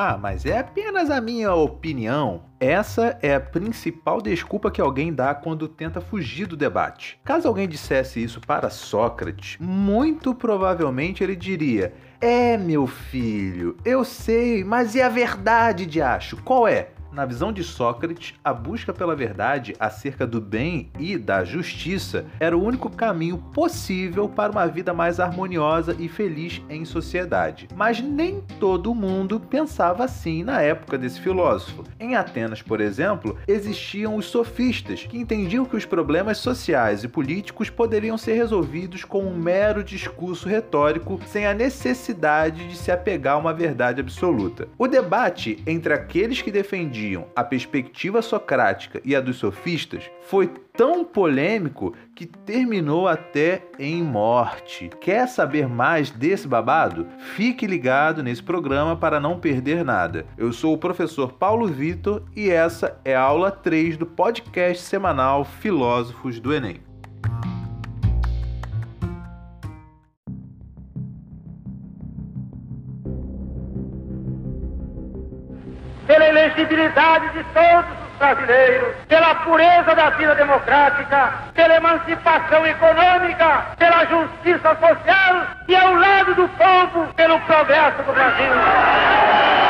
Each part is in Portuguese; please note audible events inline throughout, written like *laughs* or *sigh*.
Ah, mas é apenas a minha opinião. Essa é a principal desculpa que alguém dá quando tenta fugir do debate. Caso alguém dissesse isso para Sócrates, muito provavelmente ele diria: É, meu filho, eu sei, mas e a verdade, de acho? Qual é? Na visão de Sócrates, a busca pela verdade acerca do bem e da justiça era o único caminho possível para uma vida mais harmoniosa e feliz em sociedade. Mas nem todo mundo pensava assim na época desse filósofo. Em Atenas, por exemplo, existiam os sofistas, que entendiam que os problemas sociais e políticos poderiam ser resolvidos com um mero discurso retórico sem a necessidade de se apegar a uma verdade absoluta. O debate entre aqueles que defendiam defendiam a perspectiva socrática e a dos sofistas foi tão polêmico que terminou até em morte. Quer saber mais desse babado? Fique ligado nesse programa para não perder nada. Eu sou o professor Paulo Vitor e essa é a aula 3 do podcast semanal Filósofos do Enem. Brasileiros, pela pureza da vida democrática, pela emancipação econômica, pela justiça social e ao lado do povo, pelo progresso do Brasil.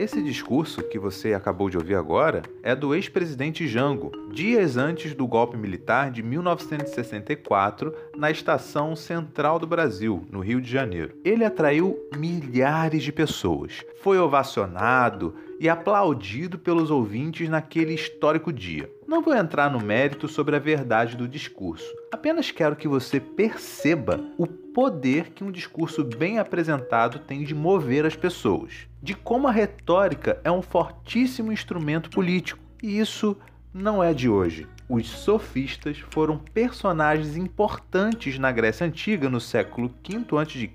Esse discurso que você acabou de ouvir agora é do ex-presidente Jango, dias antes do golpe militar de 1964 na estação central do Brasil, no Rio de Janeiro. Ele atraiu milhares de pessoas, foi ovacionado e aplaudido pelos ouvintes naquele histórico dia. Não vou entrar no mérito sobre a verdade do discurso, apenas quero que você perceba o poder que um discurso bem apresentado tem de mover as pessoas, de como a retórica é um fortíssimo instrumento político. E isso não é de hoje. Os sofistas foram personagens importantes na Grécia Antiga, no século V a.C.,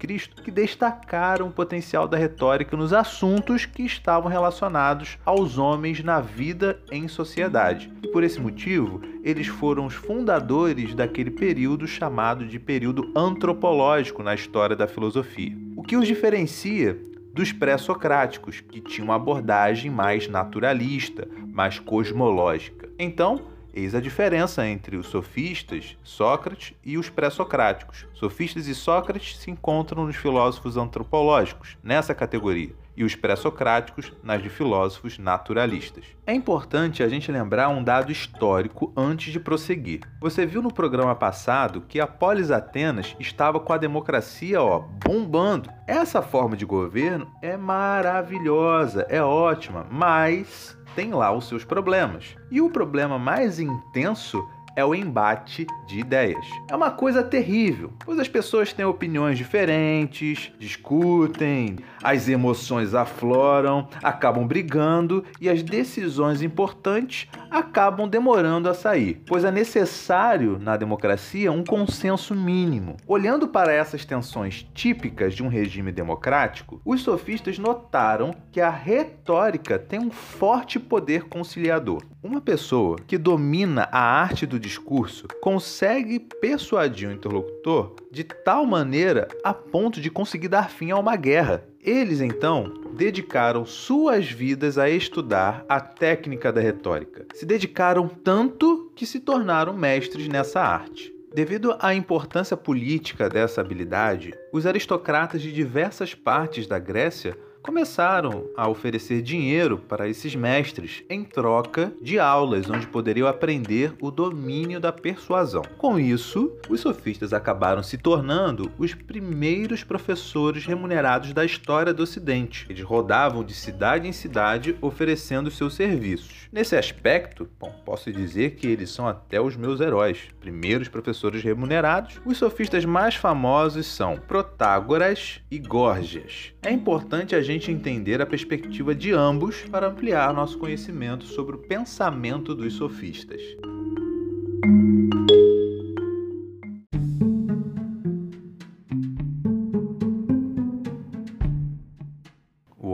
que destacaram o potencial da retórica nos assuntos que estavam relacionados aos homens na vida em sociedade. E por esse motivo, eles foram os fundadores daquele período chamado de período antropológico na história da filosofia. O que os diferencia dos pré-socráticos, que tinham uma abordagem mais naturalista, mais cosmológica. Então, Eis a diferença entre os sofistas, Sócrates, e os pré-socráticos. Sofistas e Sócrates se encontram nos filósofos antropológicos, nessa categoria, e os pré-socráticos nas de filósofos naturalistas. É importante a gente lembrar um dado histórico antes de prosseguir. Você viu no programa passado que a Polis Atenas estava com a democracia ó, bombando. Essa forma de governo é maravilhosa, é ótima, mas tem lá os seus problemas. E o problema mais intenso é o embate de ideias. É uma coisa terrível, pois as pessoas têm opiniões diferentes, discutem, as emoções afloram, acabam brigando e as decisões importantes acabam demorando a sair, pois é necessário na democracia um consenso mínimo. Olhando para essas tensões típicas de um regime democrático, os sofistas notaram que a retórica tem um forte poder conciliador. Uma pessoa que domina a arte do discurso consegue persuadir o interlocutor de tal maneira a ponto de conseguir dar fim a uma guerra. Eles então dedicaram suas vidas a estudar a técnica da retórica. Se dedicaram tanto que se tornaram mestres nessa arte. Devido à importância política dessa habilidade, os aristocratas de diversas partes da Grécia começaram a oferecer dinheiro para esses mestres em troca de aulas onde poderiam aprender o domínio da persuasão. Com isso, os sofistas acabaram se tornando os primeiros professores remunerados da história do Ocidente. Eles rodavam de cidade em cidade oferecendo seus serviços. Nesse aspecto, bom, posso dizer que eles são até os meus heróis, primeiros professores remunerados. Os sofistas mais famosos são Protágoras e Górgias. É importante a gente gente entender a perspectiva de ambos para ampliar nosso conhecimento sobre o pensamento dos sofistas.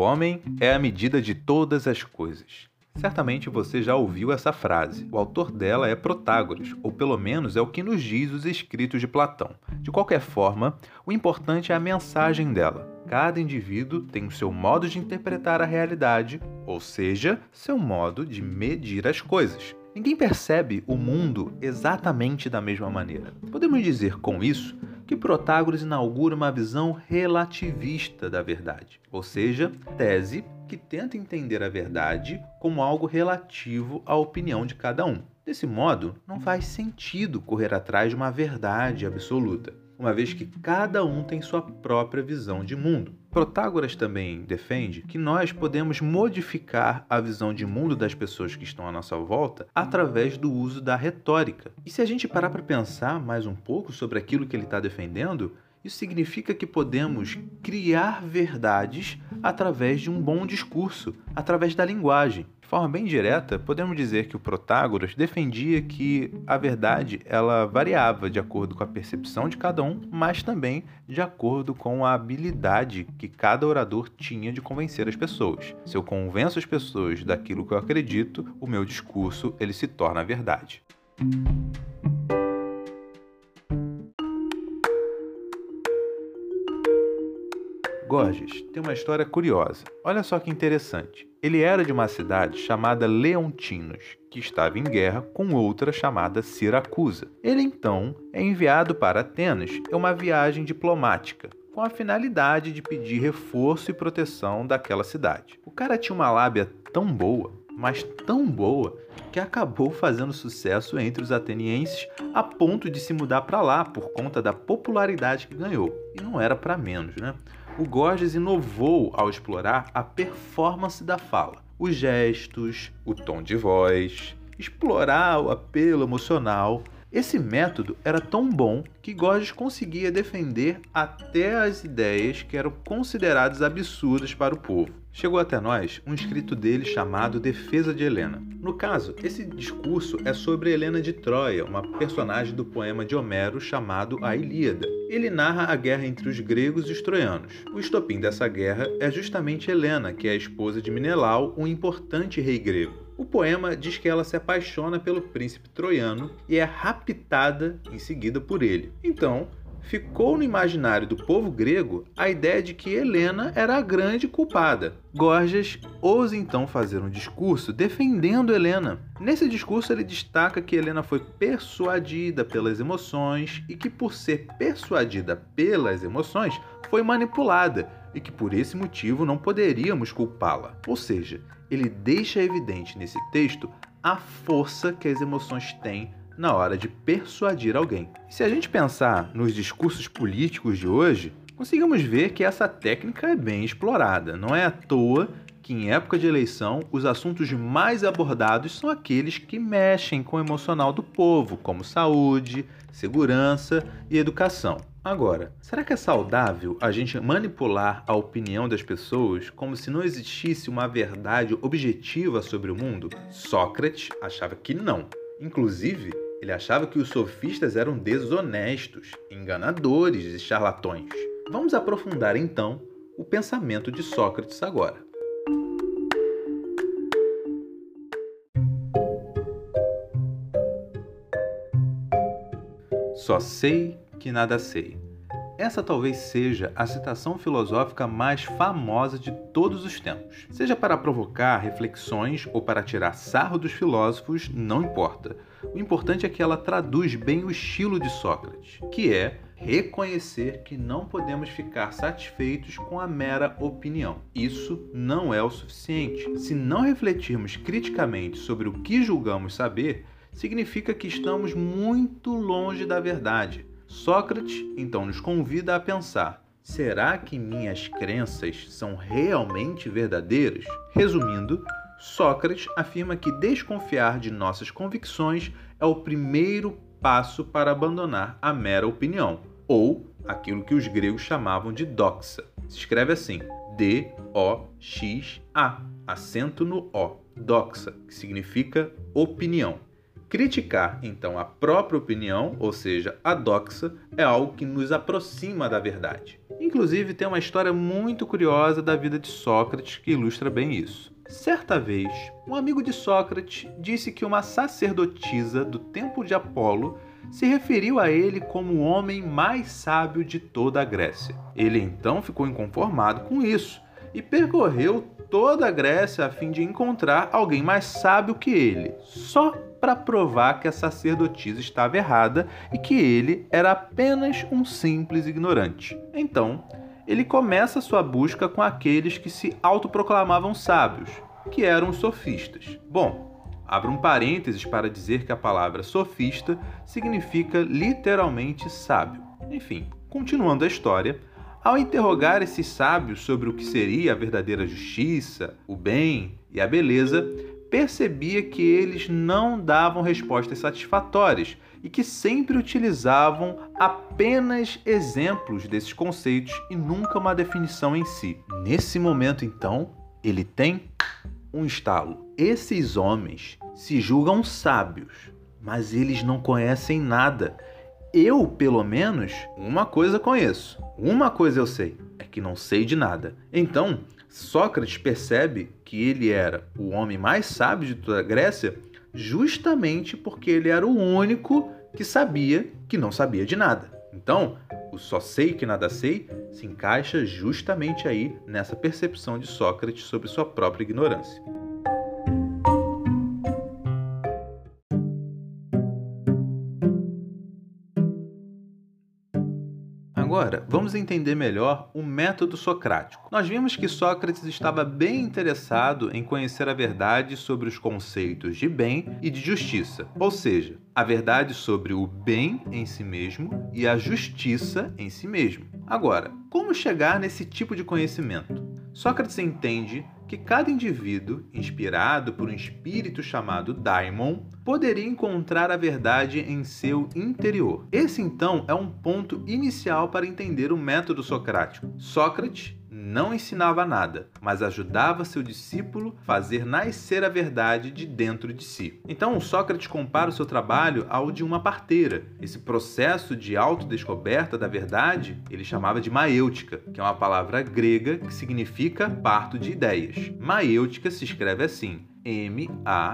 homem é a medida de todas as coisas. Certamente você já ouviu essa frase. O autor dela é Protágoras, ou pelo menos é o que nos diz os escritos de Platão. De qualquer forma, o importante é a mensagem dela. Cada indivíduo tem o seu modo de interpretar a realidade, ou seja, seu modo de medir as coisas. Ninguém percebe o mundo exatamente da mesma maneira. Podemos dizer com isso que Protágoras inaugura uma visão relativista da verdade, ou seja, tese que tenta entender a verdade como algo relativo à opinião de cada um. Desse modo, não faz sentido correr atrás de uma verdade absoluta uma vez que cada um tem sua própria visão de mundo. Protágoras também defende que nós podemos modificar a visão de mundo das pessoas que estão à nossa volta através do uso da retórica. E se a gente parar para pensar mais um pouco sobre aquilo que ele está defendendo, isso significa que podemos criar verdades através de um bom discurso, através da linguagem forma bem direta, podemos dizer que o Protágoras defendia que a verdade ela variava de acordo com a percepção de cada um, mas também de acordo com a habilidade que cada orador tinha de convencer as pessoas. Se eu convenço as pessoas daquilo que eu acredito, o meu discurso ele se torna verdade. Gorgias tem uma história curiosa. Olha só que interessante. Ele era de uma cidade chamada Leontinos, que estava em guerra com outra chamada Siracusa. Ele então é enviado para Atenas em uma viagem diplomática, com a finalidade de pedir reforço e proteção daquela cidade. O cara tinha uma lábia tão boa, mas tão boa, que acabou fazendo sucesso entre os atenienses a ponto de se mudar para lá por conta da popularidade que ganhou. E não era para menos, né? O Gorgias inovou ao explorar a performance da fala, os gestos, o tom de voz, explorar o apelo emocional. Esse método era tão bom que Gorgias conseguia defender até as ideias que eram consideradas absurdas para o povo. Chegou até nós um escrito dele chamado Defesa de Helena. No caso, esse discurso é sobre Helena de Troia, uma personagem do poema de Homero chamado A Ilíada. Ele narra a guerra entre os gregos e os troianos. O estopim dessa guerra é justamente Helena, que é a esposa de Menelau, um importante rei grego. O poema diz que ela se apaixona pelo príncipe troiano e é raptada em seguida por ele. Então, ficou no imaginário do povo grego a ideia de que Helena era a grande culpada. Gorgias ousa então fazer um discurso defendendo Helena. Nesse discurso, ele destaca que Helena foi persuadida pelas emoções e que, por ser persuadida pelas emoções, foi manipulada e que por esse motivo não poderíamos culpá-la. Ou seja, ele deixa evidente nesse texto a força que as emoções têm na hora de persuadir alguém. E se a gente pensar nos discursos políticos de hoje, conseguimos ver que essa técnica é bem explorada. Não é à toa que em época de eleição os assuntos mais abordados são aqueles que mexem com o emocional do povo, como saúde, segurança e educação. Agora, será que é saudável a gente manipular a opinião das pessoas como se não existisse uma verdade objetiva sobre o mundo? Sócrates achava que não. Inclusive, ele achava que os sofistas eram desonestos, enganadores e charlatões. Vamos aprofundar então o pensamento de Sócrates agora. Só sei que nada sei. Essa talvez seja a citação filosófica mais famosa de todos os tempos. Seja para provocar reflexões ou para tirar sarro dos filósofos, não importa. O importante é que ela traduz bem o estilo de Sócrates, que é reconhecer que não podemos ficar satisfeitos com a mera opinião. Isso não é o suficiente. Se não refletirmos criticamente sobre o que julgamos saber, significa que estamos muito longe da verdade. Sócrates então nos convida a pensar: será que minhas crenças são realmente verdadeiras? Resumindo, Sócrates afirma que desconfiar de nossas convicções é o primeiro passo para abandonar a mera opinião, ou aquilo que os gregos chamavam de doxa. Se escreve assim: D-O-X-A, acento no O, doxa, que significa opinião. Criticar, então, a própria opinião, ou seja, a doxa, é algo que nos aproxima da verdade. Inclusive, tem uma história muito curiosa da vida de Sócrates que ilustra bem isso. Certa vez, um amigo de Sócrates disse que uma sacerdotisa do templo de Apolo se referiu a ele como o homem mais sábio de toda a Grécia. Ele então ficou inconformado com isso e percorreu toda a Grécia a fim de encontrar alguém mais sábio que ele, só para provar que a sacerdotisa estava errada e que ele era apenas um simples ignorante. Então, ele começa sua busca com aqueles que se autoproclamavam sábios, que eram os sofistas. Bom, abro um parênteses para dizer que a palavra sofista significa literalmente sábio. Enfim, continuando a história, ao interrogar esses sábios sobre o que seria a verdadeira justiça, o bem e a beleza, percebia que eles não davam respostas satisfatórias e que sempre utilizavam apenas exemplos desses conceitos e nunca uma definição em si. Nesse momento, então, ele tem um estalo. Esses homens se julgam sábios, mas eles não conhecem nada eu, pelo menos, uma coisa conheço. Uma coisa eu sei, é que não sei de nada. Então, Sócrates percebe que ele era o homem mais sábio de toda a Grécia justamente porque ele era o único que sabia que não sabia de nada. Então, o só sei que nada sei se encaixa justamente aí nessa percepção de Sócrates sobre sua própria ignorância. Agora, vamos entender melhor o método socrático. Nós vimos que Sócrates estava bem interessado em conhecer a verdade sobre os conceitos de bem e de justiça, ou seja, a verdade sobre o bem em si mesmo e a justiça em si mesmo. Agora, como chegar nesse tipo de conhecimento? Sócrates entende que cada indivíduo, inspirado por um espírito chamado daimon, poderia encontrar a verdade em seu interior. Esse então é um ponto inicial para entender o método socrático. Sócrates não ensinava nada, mas ajudava seu discípulo a fazer nascer a verdade de dentro de si. Então, Sócrates compara o seu trabalho ao de uma parteira. Esse processo de autodescoberta da verdade ele chamava de maêutica, que é uma palavra grega que significa parto de ideias. Maêutica se escreve assim: M-A-I-E-U-T-I-C-A,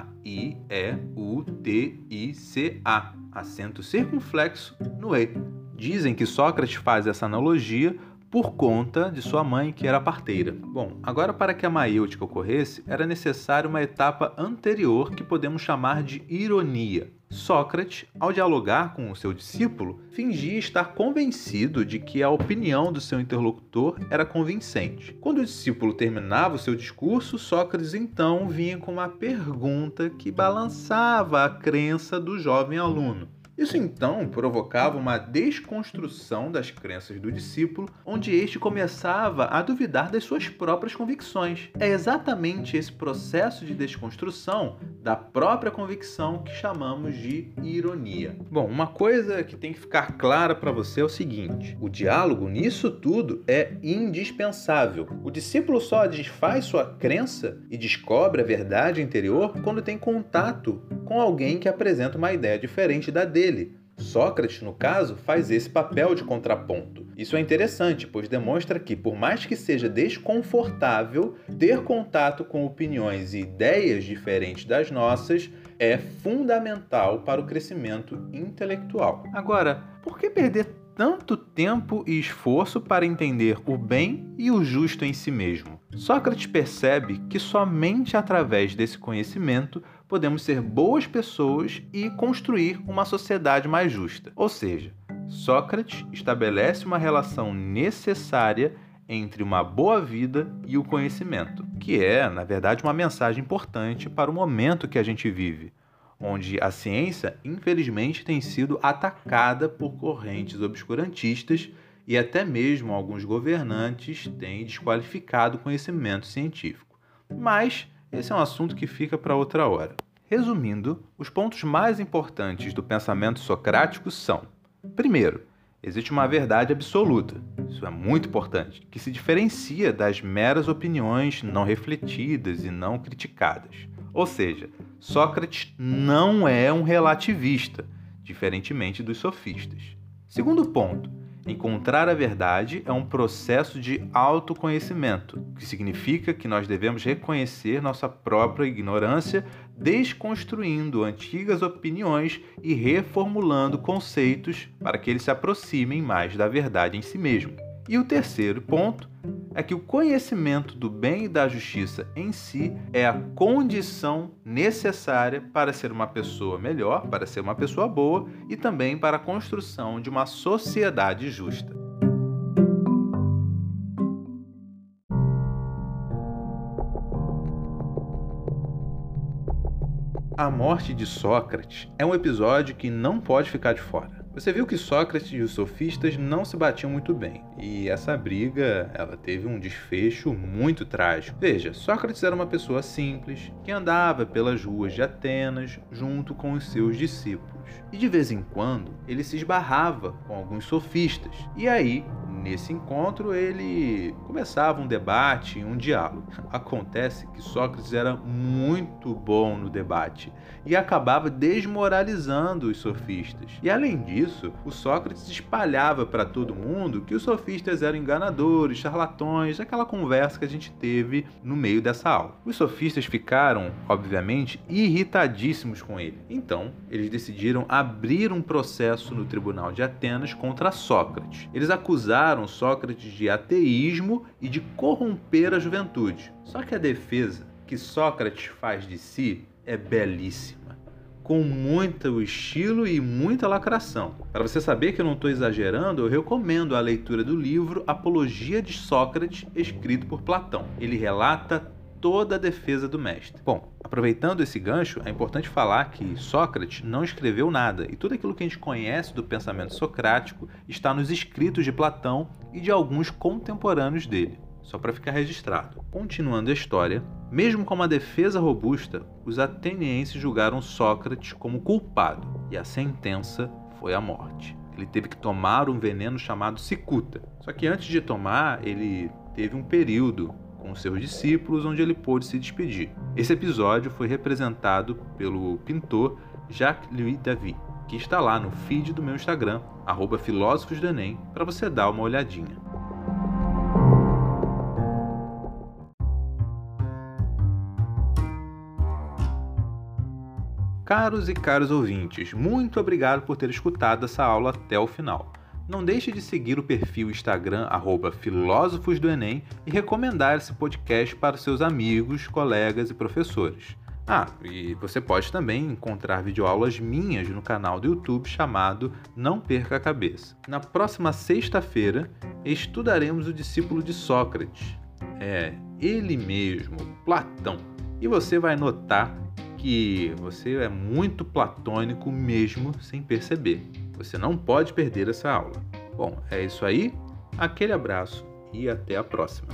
acento circunflexo no E. Dizem que Sócrates faz essa analogia por conta de sua mãe, que era parteira. Bom, agora para que a maêutica ocorresse, era necessária uma etapa anterior que podemos chamar de ironia. Sócrates, ao dialogar com o seu discípulo, fingia estar convencido de que a opinião do seu interlocutor era convincente. Quando o discípulo terminava o seu discurso, Sócrates então vinha com uma pergunta que balançava a crença do jovem aluno. Isso então provocava uma desconstrução das crenças do discípulo, onde este começava a duvidar das suas próprias convicções. É exatamente esse processo de desconstrução da própria convicção que chamamos de ironia. Bom, uma coisa que tem que ficar clara para você é o seguinte: o diálogo nisso tudo é indispensável. O discípulo só desfaz sua crença e descobre a verdade interior quando tem contato com alguém que apresenta uma ideia diferente da dele. Sócrates, no caso, faz esse papel de contraponto. Isso é interessante, pois demonstra que, por mais que seja desconfortável, ter contato com opiniões e ideias diferentes das nossas é fundamental para o crescimento intelectual. Agora, por que perder tanto tempo e esforço para entender o bem e o justo em si mesmo? Sócrates percebe que somente através desse conhecimento podemos ser boas pessoas e construir uma sociedade mais justa. Ou seja, Sócrates estabelece uma relação necessária entre uma boa vida e o conhecimento, que é, na verdade, uma mensagem importante para o momento que a gente vive, onde a ciência, infelizmente, tem sido atacada por correntes obscurantistas e até mesmo alguns governantes têm desqualificado o conhecimento científico. Mas esse é um assunto que fica para outra hora. Resumindo, os pontos mais importantes do pensamento socrático são: primeiro, existe uma verdade absoluta, isso é muito importante, que se diferencia das meras opiniões não refletidas e não criticadas. Ou seja, Sócrates não é um relativista, diferentemente dos sofistas. Segundo ponto, Encontrar a verdade é um processo de autoconhecimento, que significa que nós devemos reconhecer nossa própria ignorância, desconstruindo antigas opiniões e reformulando conceitos para que eles se aproximem mais da verdade em si mesmo. E o terceiro ponto é que o conhecimento do bem e da justiça em si é a condição necessária para ser uma pessoa melhor, para ser uma pessoa boa e também para a construção de uma sociedade justa. A morte de Sócrates é um episódio que não pode ficar de fora. Você viu que Sócrates e os sofistas não se batiam muito bem, e essa briga ela teve um desfecho muito trágico. Veja, Sócrates era uma pessoa simples que andava pelas ruas de Atenas junto com os seus discípulos. E de vez em quando ele se esbarrava com alguns sofistas. E aí Nesse encontro, ele começava um debate, um diálogo. *laughs* Acontece que Sócrates era muito bom no debate e acabava desmoralizando os sofistas. E além disso, o Sócrates espalhava para todo mundo que os sofistas eram enganadores, charlatões, aquela conversa que a gente teve no meio dessa aula. Os sofistas ficaram, obviamente, irritadíssimos com ele. Então, eles decidiram abrir um processo no tribunal de Atenas contra Sócrates. Eles acusaram acusaram Sócrates de ateísmo e de corromper a juventude. Só que a defesa que Sócrates faz de si é belíssima, com muito estilo e muita lacração. Para você saber que eu não estou exagerando, eu recomendo a leitura do livro Apologia de Sócrates, escrito por Platão. Ele relata toda a defesa do mestre. Bom, aproveitando esse gancho, é importante falar que Sócrates não escreveu nada e tudo aquilo que a gente conhece do pensamento socrático está nos escritos de Platão e de alguns contemporâneos dele. Só para ficar registrado. Continuando a história, mesmo com uma defesa robusta, os atenienses julgaram Sócrates como culpado e a sentença foi a morte. Ele teve que tomar um veneno chamado cicuta. Só que antes de tomar, ele teve um período com seus discípulos, onde ele pôde se despedir. Esse episódio foi representado pelo pintor Jacques-Louis David, que está lá no feed do meu Instagram, arroba Filósofos do Enem, para você dar uma olhadinha. Caros e caros ouvintes, muito obrigado por ter escutado essa aula até o final. Não deixe de seguir o perfil Instagram Filósofos do Enem e recomendar esse podcast para seus amigos, colegas e professores. Ah, e você pode também encontrar videoaulas minhas no canal do YouTube chamado Não Perca a Cabeça. Na próxima sexta-feira, estudaremos o discípulo de Sócrates. É, ele mesmo, Platão. E você vai notar que você é muito platônico mesmo sem perceber. Você não pode perder essa aula. Bom, é isso aí. Aquele abraço e até a próxima.